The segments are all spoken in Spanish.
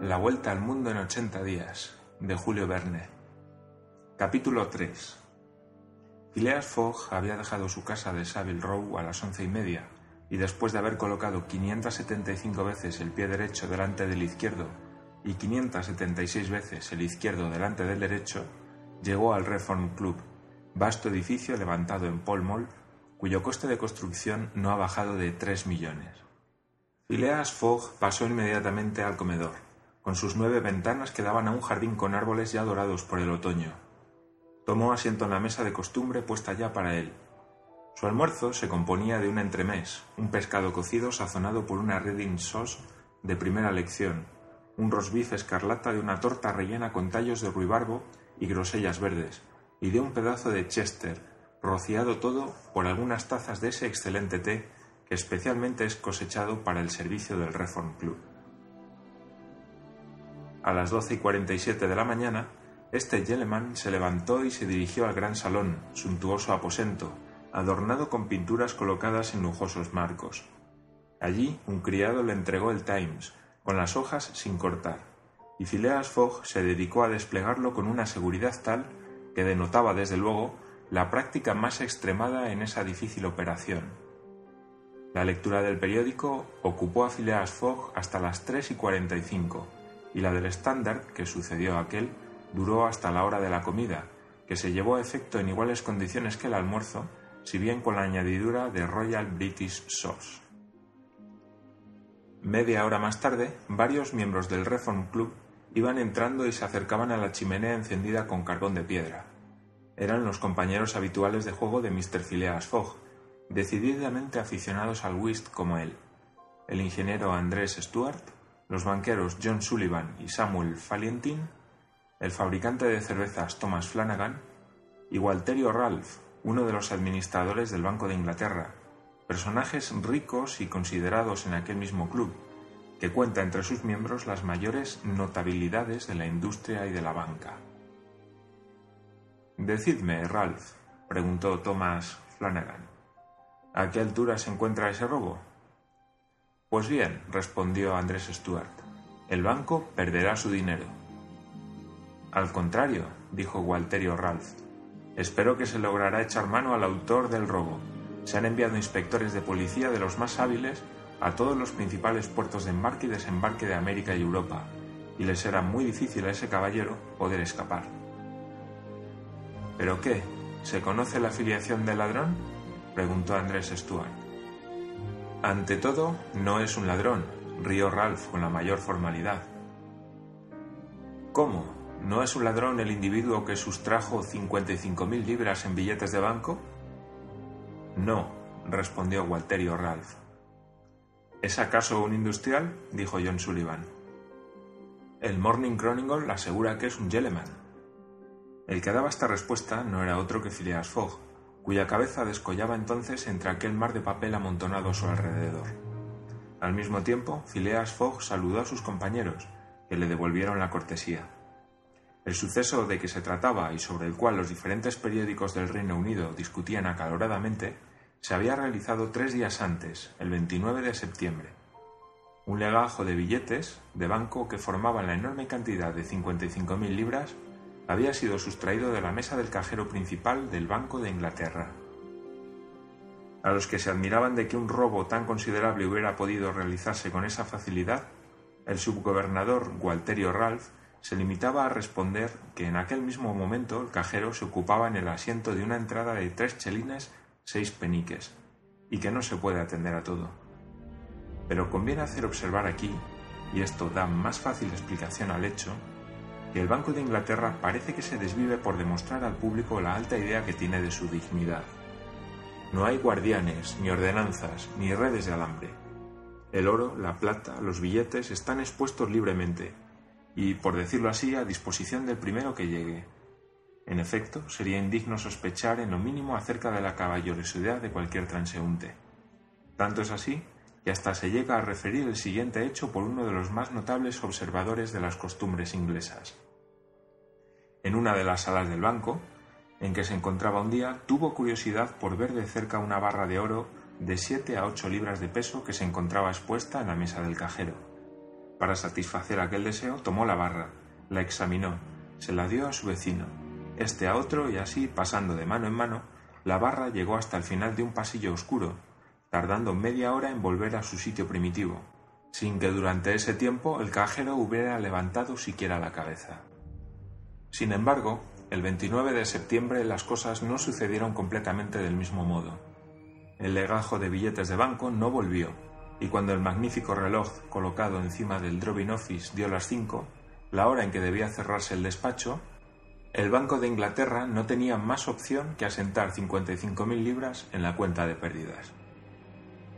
La vuelta al mundo en 80 días, de Julio Verne. Capítulo 3. Phileas Fogg había dejado su casa de Savile Row a las once y media, y después de haber colocado 575 veces el pie derecho delante del izquierdo y 576 veces el izquierdo delante del derecho, llegó al Reform Club, vasto edificio levantado en Pall Mall, cuyo coste de construcción no ha bajado de 3 millones. Phileas Fogg pasó inmediatamente al comedor, con sus nueve ventanas que daban a un jardín con árboles ya dorados por el otoño. Tomó asiento en la mesa de costumbre puesta ya para él. Su almuerzo se componía de un entremés, un pescado cocido sazonado por una reading sauce de primera lección, un rosbif escarlata de una torta rellena con tallos de ruibarbo y grosellas verdes, y de un pedazo de chester, rociado todo por algunas tazas de ese excelente té que especialmente es cosechado para el servicio del Reform Club. A las doce y cuarenta y siete de la mañana, este gentleman se levantó y se dirigió al gran salón, suntuoso aposento, adornado con pinturas colocadas en lujosos marcos. Allí un criado le entregó el Times, con las hojas sin cortar, y Phileas Fogg se dedicó a desplegarlo con una seguridad tal que denotaba desde luego la práctica más extremada en esa difícil operación. La lectura del periódico ocupó a Phileas Fogg hasta las tres y cuarenta y cinco, y la del Standard, que sucedió a aquel, duró hasta la hora de la comida, que se llevó a efecto en iguales condiciones que el almuerzo, si bien con la añadidura de Royal British Sauce. Media hora más tarde, varios miembros del Reform Club iban entrando y se acercaban a la chimenea encendida con carbón de piedra. Eran los compañeros habituales de juego de Mr. Phileas Fogg, decididamente aficionados al whist como él. El ingeniero Andrés Stuart, los banqueros John Sullivan y Samuel Fallentin, el fabricante de cervezas Thomas Flanagan y Walterio Ralph, uno de los administradores del Banco de Inglaterra, personajes ricos y considerados en aquel mismo club, que cuenta entre sus miembros las mayores notabilidades de la industria y de la banca. Decidme, Ralph, preguntó Thomas Flanagan, ¿a qué altura se encuentra ese robo? Pues bien, respondió Andrés Stuart, el banco perderá su dinero. Al contrario, dijo Walterio Ralph, espero que se logrará echar mano al autor del robo. Se han enviado inspectores de policía de los más hábiles a todos los principales puertos de embarque y desembarque de América y Europa, y le será muy difícil a ese caballero poder escapar. ¿Pero qué? ¿Se conoce la afiliación del ladrón? preguntó Andrés Stuart. Ante todo, no es un ladrón, rió Ralph con la mayor formalidad. ¿Cómo? ¿No es un ladrón el individuo que sustrajo cincuenta mil libras en billetes de banco? No, respondió Walterio Ralph. ¿Es acaso un industrial? dijo John Sullivan. El Morning Chronicle asegura que es un gentleman. El que daba esta respuesta no era otro que Phileas Fogg, cuya cabeza descollaba entonces entre aquel mar de papel amontonado a su alrededor. Al mismo tiempo, Phileas Fogg saludó a sus compañeros, que le devolvieron la cortesía. El suceso de que se trataba y sobre el cual los diferentes periódicos del Reino Unido discutían acaloradamente se había realizado tres días antes, el 29 de septiembre. Un legajo de billetes de banco que formaban la enorme cantidad de 55.000 libras había sido sustraído de la mesa del cajero principal del Banco de Inglaterra. A los que se admiraban de que un robo tan considerable hubiera podido realizarse con esa facilidad, el subgobernador Gualterio Ralph se limitaba a responder que en aquel mismo momento el cajero se ocupaba en el asiento de una entrada de tres chelines seis peniques, y que no se puede atender a todo. Pero conviene hacer observar aquí, y esto da más fácil explicación al hecho, que el Banco de Inglaterra parece que se desvive por demostrar al público la alta idea que tiene de su dignidad. No hay guardianes, ni ordenanzas, ni redes de alambre. El oro, la plata, los billetes están expuestos libremente, y, por decirlo así, a disposición del primero que llegue. En efecto, sería indigno sospechar en lo mínimo acerca de la caballerosidad de cualquier transeúnte. Tanto es así que hasta se llega a referir el siguiente hecho por uno de los más notables observadores de las costumbres inglesas. En una de las salas del banco, en que se encontraba un día, tuvo curiosidad por ver de cerca una barra de oro de siete a ocho libras de peso que se encontraba expuesta en la mesa del cajero. Para satisfacer aquel deseo, tomó la barra, la examinó, se la dio a su vecino, este a otro y así, pasando de mano en mano, la barra llegó hasta el final de un pasillo oscuro, tardando media hora en volver a su sitio primitivo, sin que durante ese tiempo el cajero hubiera levantado siquiera la cabeza. Sin embargo, el 29 de septiembre las cosas no sucedieron completamente del mismo modo. El legajo de billetes de banco no volvió, y cuando el magnífico reloj colocado encima del Droving Office dio las cinco, la hora en que debía cerrarse el despacho, el Banco de Inglaterra no tenía más opción que asentar 55.000 libras en la cuenta de pérdidas.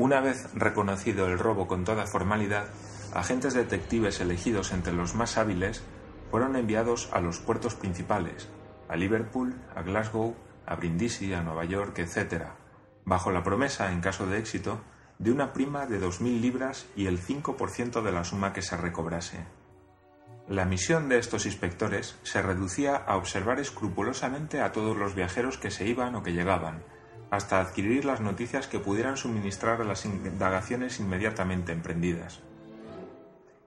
Una vez reconocido el robo con toda formalidad, agentes detectives elegidos entre los más hábiles fueron enviados a los puertos principales, a Liverpool, a Glasgow, a Brindisi, a Nueva York, etc., bajo la promesa, en caso de éxito, de una prima de 2.000 libras y el 5% de la suma que se recobrase. La misión de estos inspectores se reducía a observar escrupulosamente a todos los viajeros que se iban o que llegaban, hasta adquirir las noticias que pudieran suministrar a las indagaciones inmediatamente emprendidas.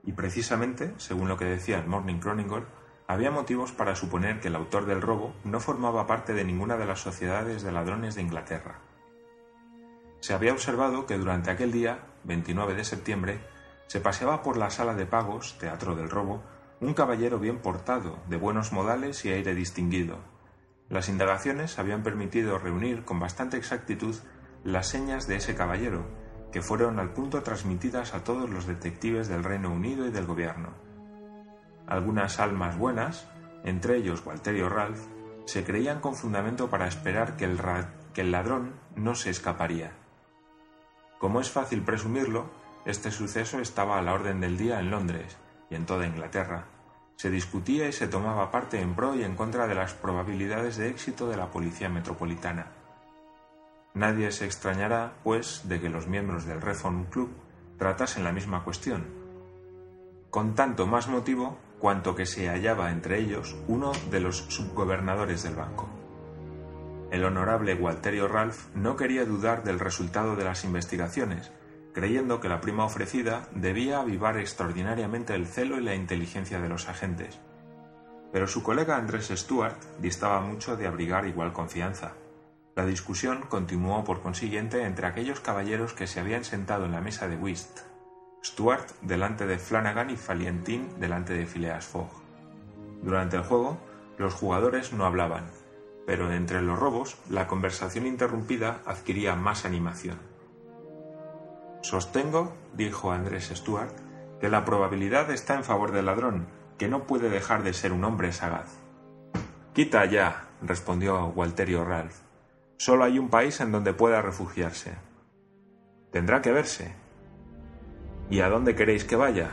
Y precisamente, según lo que decía el Morning Chronicle, había motivos para suponer que el autor del robo no formaba parte de ninguna de las sociedades de ladrones de Inglaterra. Se había observado que durante aquel día, 29 de septiembre, se paseaba por la sala de pagos, teatro del robo, un caballero bien portado, de buenos modales y aire distinguido, las indagaciones habían permitido reunir con bastante exactitud las señas de ese caballero, que fueron al punto transmitidas a todos los detectives del Reino Unido y del gobierno. Algunas almas buenas, entre ellos Walterio Ralph, se creían con fundamento para esperar que el, que el ladrón no se escaparía. Como es fácil presumirlo, este suceso estaba a la orden del día en Londres y en toda Inglaterra, se discutía y se tomaba parte en pro y en contra de las probabilidades de éxito de la Policía Metropolitana. Nadie se extrañará, pues, de que los miembros del Reform Club tratasen la misma cuestión, con tanto más motivo cuanto que se hallaba entre ellos uno de los subgobernadores del banco. El honorable Walterio Ralph no quería dudar del resultado de las investigaciones, creyendo que la prima ofrecida debía avivar extraordinariamente el celo y la inteligencia de los agentes. Pero su colega Andrés Stuart distaba mucho de abrigar igual confianza. La discusión continuó por consiguiente entre aquellos caballeros que se habían sentado en la mesa de whist, Stuart delante de Flanagan y Falientin delante de Phileas Fogg. Durante el juego, los jugadores no hablaban, pero entre los robos la conversación interrumpida adquiría más animación. Sostengo, dijo Andrés Stuart, que la probabilidad está en favor del ladrón, que no puede dejar de ser un hombre sagaz. Quita ya, respondió Walterio Ralph. Solo hay un país en donde pueda refugiarse. Tendrá que verse. ¿Y a dónde queréis que vaya?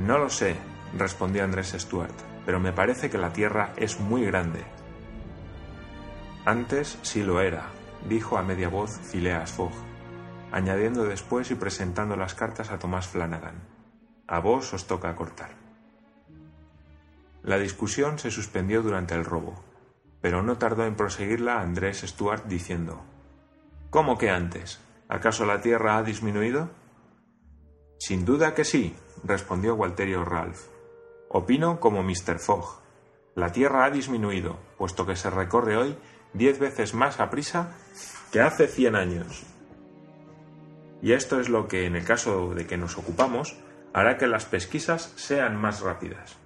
No lo sé, respondió Andrés Stuart, pero me parece que la Tierra es muy grande. Antes sí lo era, dijo a media voz Phileas Fogg añadiendo después y presentando las cartas a Tomás Flanagan. A vos os toca cortar. La discusión se suspendió durante el robo, pero no tardó en proseguirla Andrés Stuart diciendo ¿Cómo que antes? ¿Acaso la Tierra ha disminuido? Sin duda que sí, respondió Walterio Ralph. Opino como Mr. Fogg. La Tierra ha disminuido, puesto que se recorre hoy diez veces más a prisa que hace cien años. Y esto es lo que, en el caso de que nos ocupamos, hará que las pesquisas sean más rápidas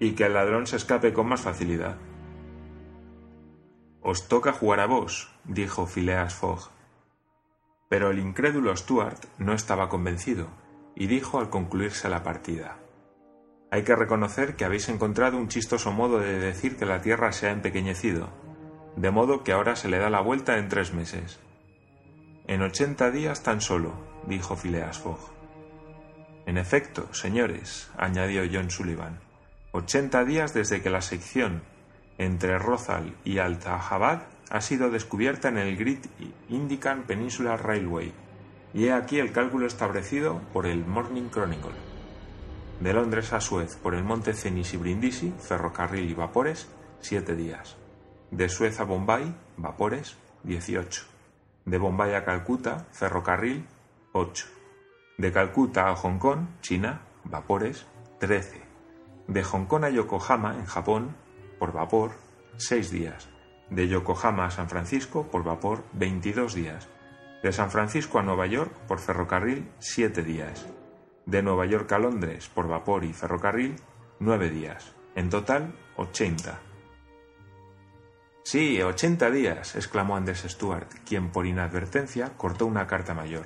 y que el ladrón se escape con más facilidad. Os toca jugar a vos, dijo Phileas Fogg. Pero el incrédulo Stuart no estaba convencido y dijo al concluirse la partida. Hay que reconocer que habéis encontrado un chistoso modo de decir que la Tierra se ha empequeñecido, de modo que ahora se le da la vuelta en tres meses. En ochenta días tan solo, dijo Phileas Fogg. En efecto, señores, añadió John Sullivan, ochenta días desde que la sección entre Rothal y Allahabad ha sido descubierta en el Great Indican Peninsula Railway, y he aquí el cálculo establecido por el Morning Chronicle. De Londres a Suez por el monte Cenis y Brindisi, ferrocarril y vapores, siete días. De Suez a Bombay, vapores, dieciocho. De Bombay a Calcuta, ferrocarril, 8. De Calcuta a Hong Kong, China, vapores, 13. De Hong Kong a Yokohama, en Japón, por vapor, 6 días. De Yokohama a San Francisco, por vapor, 22 días. De San Francisco a Nueva York, por ferrocarril, 7 días. De Nueva York a Londres, por vapor y ferrocarril, 9 días. En total, 80. Sí, 80 días, exclamó Andrés Stuart, quien por inadvertencia cortó una carta mayor.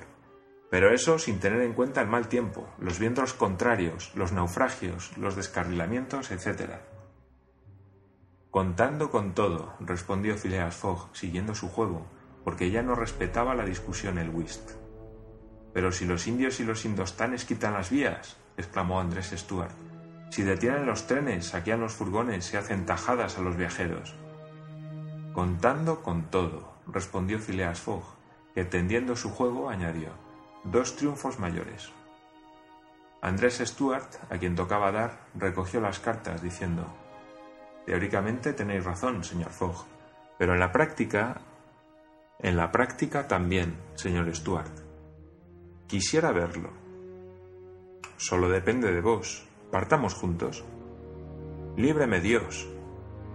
Pero eso sin tener en cuenta el mal tiempo, los vientos contrarios, los naufragios, los descarrilamientos, etc. Contando con todo, respondió Phileas Fogg, siguiendo su juego, porque ya no respetaba la discusión el whist. Pero si los indios y los indostanes quitan las vías, exclamó Andrés Stuart, si detienen los trenes, saquean los furgones y hacen tajadas a los viajeros. Contando con todo, respondió Phileas Fogg, que tendiendo su juego añadió, dos triunfos mayores. Andrés Stuart, a quien tocaba dar, recogió las cartas diciendo, Teóricamente tenéis razón, señor Fogg, pero en la práctica... En la práctica también, señor Stuart. Quisiera verlo. Solo depende de vos. Partamos juntos. Líbreme Dios.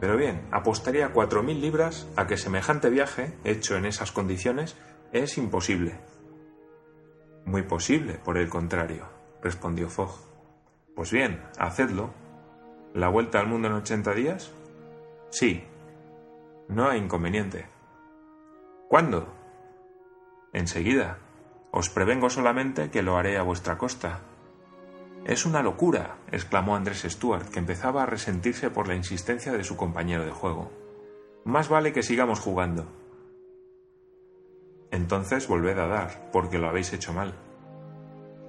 Pero bien, apostaría cuatro mil libras a que semejante viaje, hecho en esas condiciones, es imposible. Muy posible, por el contrario, respondió Fogg. Pues bien, hacedlo. ¿La vuelta al mundo en ochenta días? Sí. No hay inconveniente. ¿Cuándo? Enseguida. Os prevengo solamente que lo haré a vuestra costa. Es una locura, exclamó Andrés Stuart, que empezaba a resentirse por la insistencia de su compañero de juego. Más vale que sigamos jugando. Entonces volved a dar, porque lo habéis hecho mal.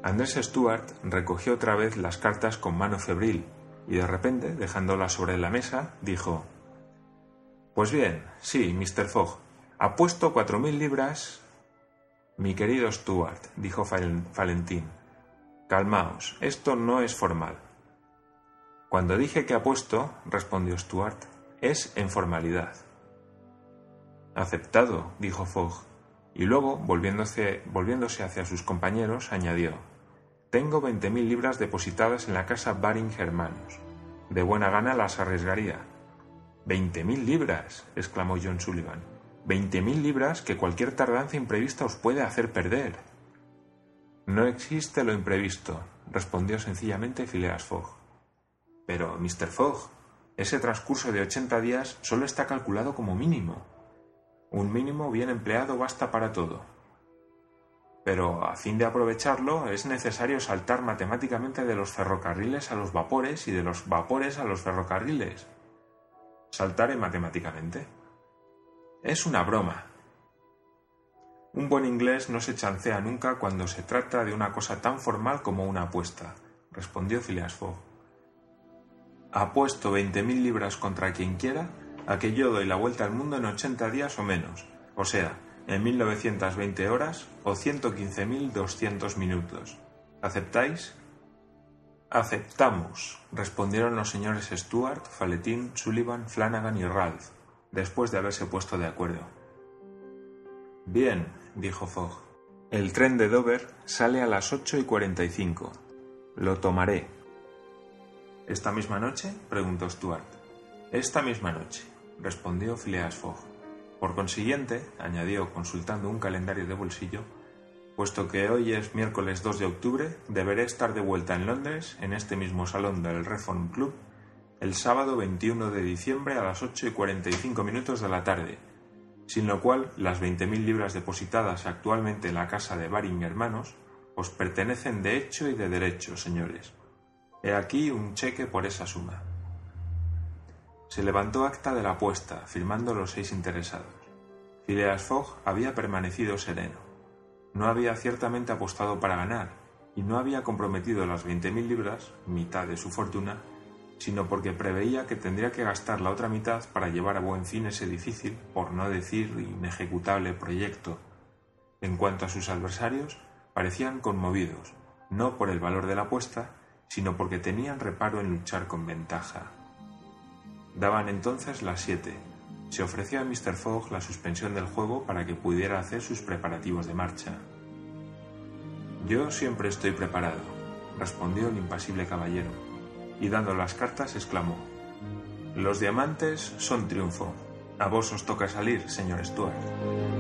Andrés Stuart recogió otra vez las cartas con mano febril y de repente, dejándolas sobre la mesa, dijo Pues bien, sí, Mr. Fogg, apuesto cuatro mil libras. Mi querido Stuart, dijo Valentín, calmaos, esto no es formal. Cuando dije que apuesto, respondió Stuart, es en formalidad. Aceptado, dijo Fogg, y luego, volviéndose, volviéndose hacia sus compañeros, añadió Tengo veinte mil libras depositadas en la casa Baring Hermanos. De buena gana las arriesgaría. —¡Veinte mil libras! exclamó John Sullivan. Veinte mil libras que cualquier tardanza imprevista os puede hacer perder. No existe lo imprevisto, respondió sencillamente Phileas Fogg. Pero, Mr. Fogg, ese transcurso de ochenta días solo está calculado como mínimo. Un mínimo bien empleado basta para todo. Pero a fin de aprovecharlo es necesario saltar matemáticamente de los ferrocarriles a los vapores y de los vapores a los ferrocarriles. Saltaré matemáticamente. Es una broma. Un buen inglés no se chancea nunca cuando se trata de una cosa tan formal como una apuesta, respondió Phileas Fogg. Apuesto veinte mil libras contra quien quiera a que yo doy la vuelta al mundo en 80 días o menos, o sea, en 1920 horas o 115.200 minutos. ¿Aceptáis? Aceptamos, respondieron los señores Stuart, Faletín, Sullivan, Flanagan y Ralph, después de haberse puesto de acuerdo. Bien, dijo Fogg. El tren de Dover sale a las ocho y cuarenta y cinco. Lo tomaré. ¿Esta misma noche? preguntó Stuart. Esta misma noche respondió Phileas Fogg. Por consiguiente, añadió consultando un calendario de bolsillo, puesto que hoy es miércoles 2 de octubre, deberé estar de vuelta en Londres, en este mismo salón del Reform Club, el sábado 21 de diciembre a las 8 y 45 minutos de la tarde, sin lo cual las 20.000 libras depositadas actualmente en la casa de Baring Hermanos os pertenecen de hecho y de derecho, señores. He aquí un cheque por esa suma. Se levantó acta de la apuesta, firmando los seis interesados. Phileas Fogg había permanecido sereno. No había ciertamente apostado para ganar, y no había comprometido las veinte mil libras, mitad de su fortuna, sino porque preveía que tendría que gastar la otra mitad para llevar a buen fin ese difícil, por no decir inejecutable proyecto. En cuanto a sus adversarios, parecían conmovidos, no por el valor de la apuesta, sino porque tenían reparo en luchar con ventaja. Daban entonces las siete. Se ofreció a Mr. Fogg la suspensión del juego para que pudiera hacer sus preparativos de marcha. Yo siempre estoy preparado, respondió el impasible caballero, y dando las cartas exclamó Los diamantes son triunfo. A vos os toca salir, señor Stuart.